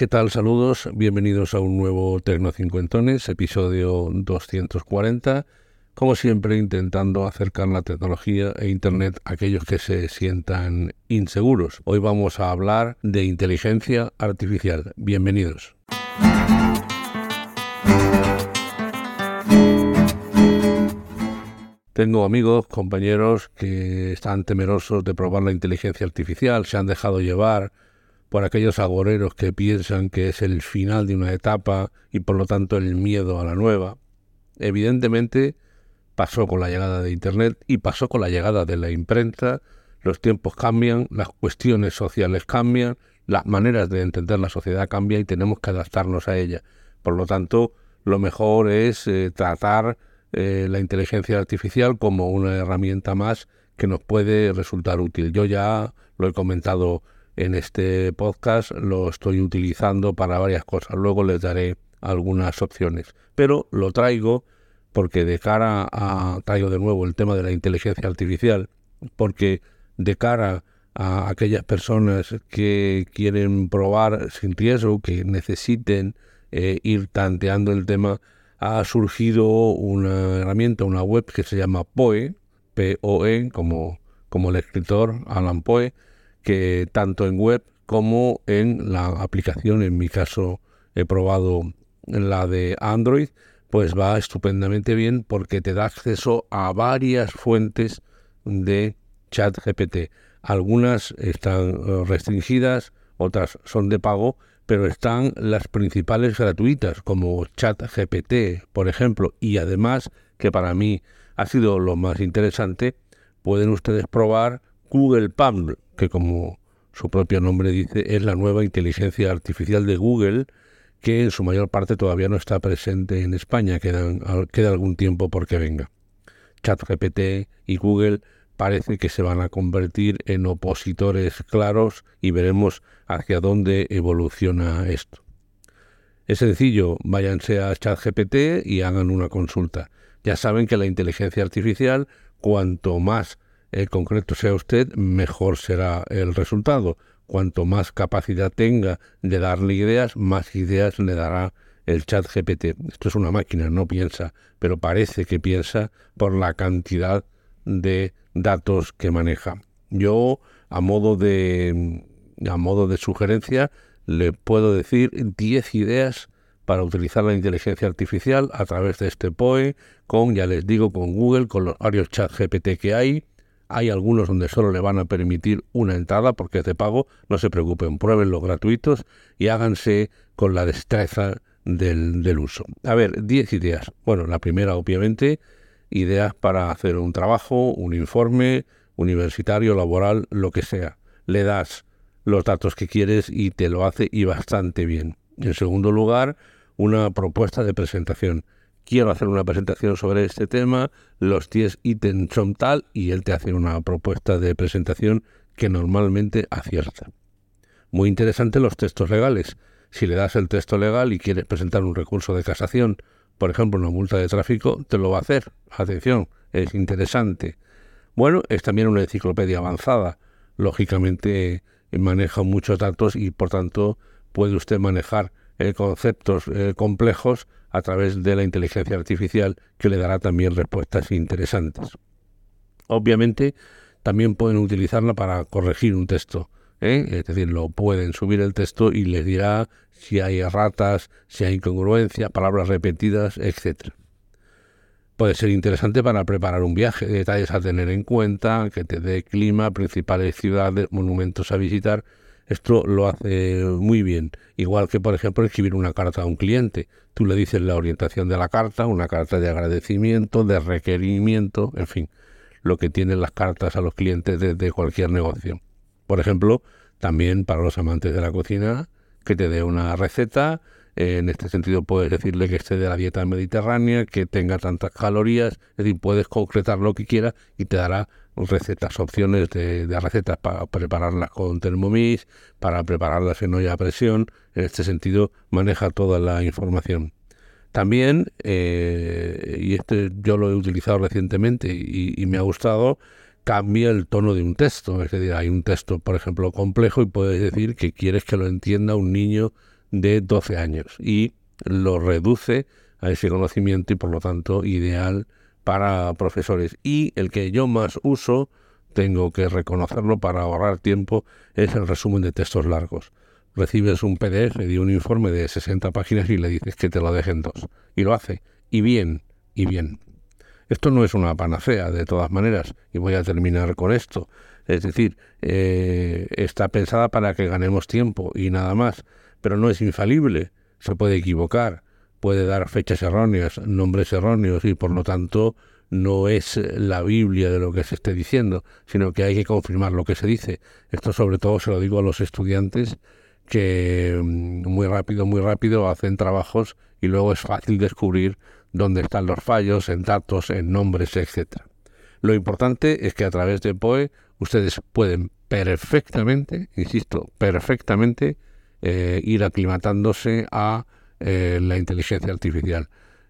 ¿Qué tal? Saludos, bienvenidos a un nuevo Tecnocincuentones, episodio 240. Como siempre, intentando acercar la tecnología e Internet a aquellos que se sientan inseguros. Hoy vamos a hablar de inteligencia artificial. Bienvenidos. Tengo amigos, compañeros que están temerosos de probar la inteligencia artificial, se han dejado llevar por aquellos agoreros que piensan que es el final de una etapa y por lo tanto el miedo a la nueva. Evidentemente pasó con la llegada de Internet y pasó con la llegada de la imprenta. Los tiempos cambian, las cuestiones sociales cambian, las maneras de entender la sociedad cambian y tenemos que adaptarnos a ella. Por lo tanto, lo mejor es eh, tratar eh, la inteligencia artificial como una herramienta más que nos puede resultar útil. Yo ya lo he comentado en este podcast, lo estoy utilizando para varias cosas. Luego les daré algunas opciones. Pero lo traigo porque de cara a, traigo de nuevo el tema de la inteligencia artificial, porque de cara a aquellas personas que quieren probar sin riesgo, que necesiten eh, ir tanteando el tema, ha surgido una herramienta, una web que se llama POE, P-O-E, como, como el escritor Alan Poe, que tanto en web como en la aplicación, en mi caso he probado la de Android, pues va estupendamente bien porque te da acceso a varias fuentes de chat GPT. Algunas están eh, restringidas, otras son de pago, pero están las principales gratuitas como chat GPT, por ejemplo, y además, que para mí ha sido lo más interesante, pueden ustedes probar Google Palm, que como su propio nombre dice, es la nueva inteligencia artificial de Google, que en su mayor parte todavía no está presente en España, queda, queda algún tiempo porque venga. ChatGPT y Google parece que se van a convertir en opositores claros y veremos hacia dónde evoluciona esto. Es sencillo, váyanse a ChatGPT y hagan una consulta. Ya saben que la inteligencia artificial, cuanto más el concreto sea usted, mejor será el resultado. Cuanto más capacidad tenga de darle ideas, más ideas le dará el chat GPT. Esto es una máquina, no piensa, pero parece que piensa por la cantidad de datos que maneja. Yo, a modo de, a modo de sugerencia, le puedo decir 10 ideas para utilizar la inteligencia artificial a través de este POE, con, ya les digo, con Google, con los varios chat GPT que hay, hay algunos donde solo le van a permitir una entrada porque es de pago. No se preocupen, prueben los gratuitos y háganse con la destreza del, del uso. A ver, 10 ideas. Bueno, la primera, obviamente, ideas para hacer un trabajo, un informe universitario, laboral, lo que sea. Le das los datos que quieres y te lo hace y bastante bien. En segundo lugar, una propuesta de presentación quiero hacer una presentación sobre este tema, los 10 ítems son tal y él te hace una propuesta de presentación que normalmente acierta. Muy interesante los textos legales. Si le das el texto legal y quieres presentar un recurso de casación, por ejemplo una multa de tráfico, te lo va a hacer. Atención, es interesante. Bueno, es también una enciclopedia avanzada. Lógicamente maneja muchos datos y por tanto puede usted manejar eh, conceptos eh, complejos a través de la inteligencia artificial que le dará también respuestas interesantes. Obviamente, también pueden utilizarla para corregir un texto. ¿eh? Es decir, lo pueden subir el texto y les dirá si hay erratas, si hay incongruencia, palabras repetidas, etc. Puede ser interesante para preparar un viaje, detalles a tener en cuenta, que te dé clima, principales ciudades, monumentos a visitar, esto lo hace muy bien. Igual que, por ejemplo, escribir una carta a un cliente. Tú le dices la orientación de la carta, una carta de agradecimiento, de requerimiento, en fin, lo que tienen las cartas a los clientes de, cualquier negocio. Por ejemplo, también para los amantes de la cocina, que te dé una receta. En este sentido, puedes decirle que esté de la dieta mediterránea, que tenga tantas calorías, es decir, puedes concretar lo que quieras y te dará recetas, opciones de, recetas para prepararlas con Thermomix, para prepararlas en olla a presión. En este sentido, maneja toda la información. También, eh, y este yo lo he utilizado recientemente y, me ha gustado, cambia el tono de un texto. Es decir, hay un texto, por ejemplo, complejo y puedes decir que quieres que lo entienda un niño de 12 años y lo reduce a ese conocimiento y por lo tanto ideal para profesores. Y el que yo más uso, tengo que reconocerlo para ahorrar tiempo, es el resumen de textos largos. Recibes un PDF de un informe de 60 páginas y le dices que te lo dejen dos. Y lo hace. Y bien, y bien. Esto no es una panacea, de todas maneras, y voy a terminar con esto. Es decir, eh, está pensada para que ganemos tiempo y nada más, pero no es infalible, se puede equivocar, puede dar fechas erróneas, nombres erróneos y por lo tanto no es la Biblia de lo que se esté diciendo, sino que hay que confirmar lo que se dice. Esto sobre todo se lo digo a los estudiantes que mm, muy rápido, muy rápido hacen trabajos y luego es fácil descubrir dónde están los fallos en datos, en nombres, etcétera. Lo importante es que a través de POE ustedes pueden perfectamente, insisto, perfectamente eh, ir aclimatándose a eh, la inteligencia artificial,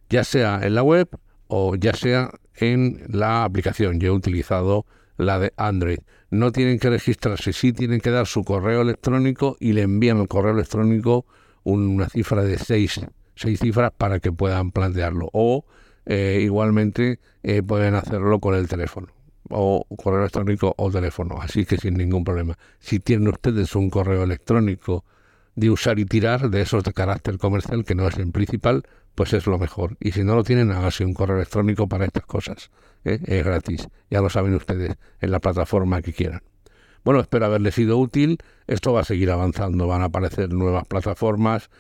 ya sea en la web o ya sea en la aplicación. Yo he utilizado la de Android. No tienen que registrarse, sí tienen que dar su correo electrónico y le envían al correo electrónico una cifra de seis, seis cifras para que puedan plantearlo. O eh, igualmente pueden hacerlo con el teléfono o correo electrónico o teléfono, así que sin ningún problema. Si tienen ustedes un correo electrónico de usar y tirar, de esos de carácter comercial, que no es el principal, pues es lo mejor. Y si no lo tienen, hágase un correo electrónico para estas cosas. ¿eh? Es gratis, ya lo saben ustedes, en la plataforma que quieran. Bueno, espero haberles sido útil. Esto va a seguir avanzando, van a aparecer nuevas plataformas,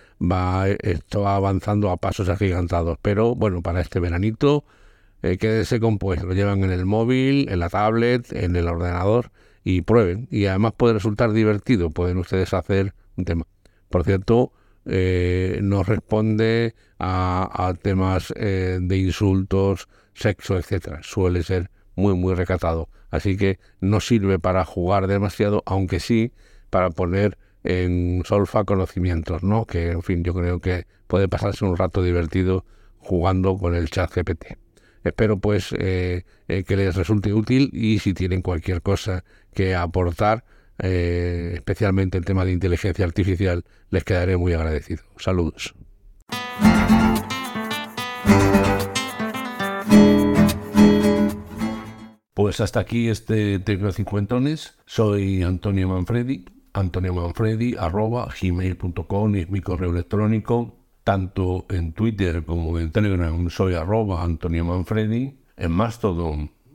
esto va avanzando a pasos agigantados. Pero bueno, para este veranito eh, quédese con pues, lo llevan en el móvil, en la tablet, en el ordenador y prueben. Y además puede resultar divertido, pueden ustedes hacer un tema. Por cierto, eh, no responde a, temas eh, de insultos, sexo, etcétera. Suele ser muy, muy recatado. Así que no sirve para jugar demasiado, aunque sí para poner en solfa conocimientos, ¿no? Que, en fin, yo creo que puede pasarse un rato divertido jugando con el chat GPT. Espero pues eh, eh, que les resulte útil y si tienen cualquier cosa que aportar, eh, especialmente el tema de inteligencia artificial, les quedaré muy agradecido. Saludos. Pues hasta aquí este Tecno Cincuentones. Soy Antonio Manfredi. Antonio Manfredi arroba gmail.com es mi correo electrónico tanto en Twitter como en Telegram soy arroba Antonio Manfredi, en Mastodon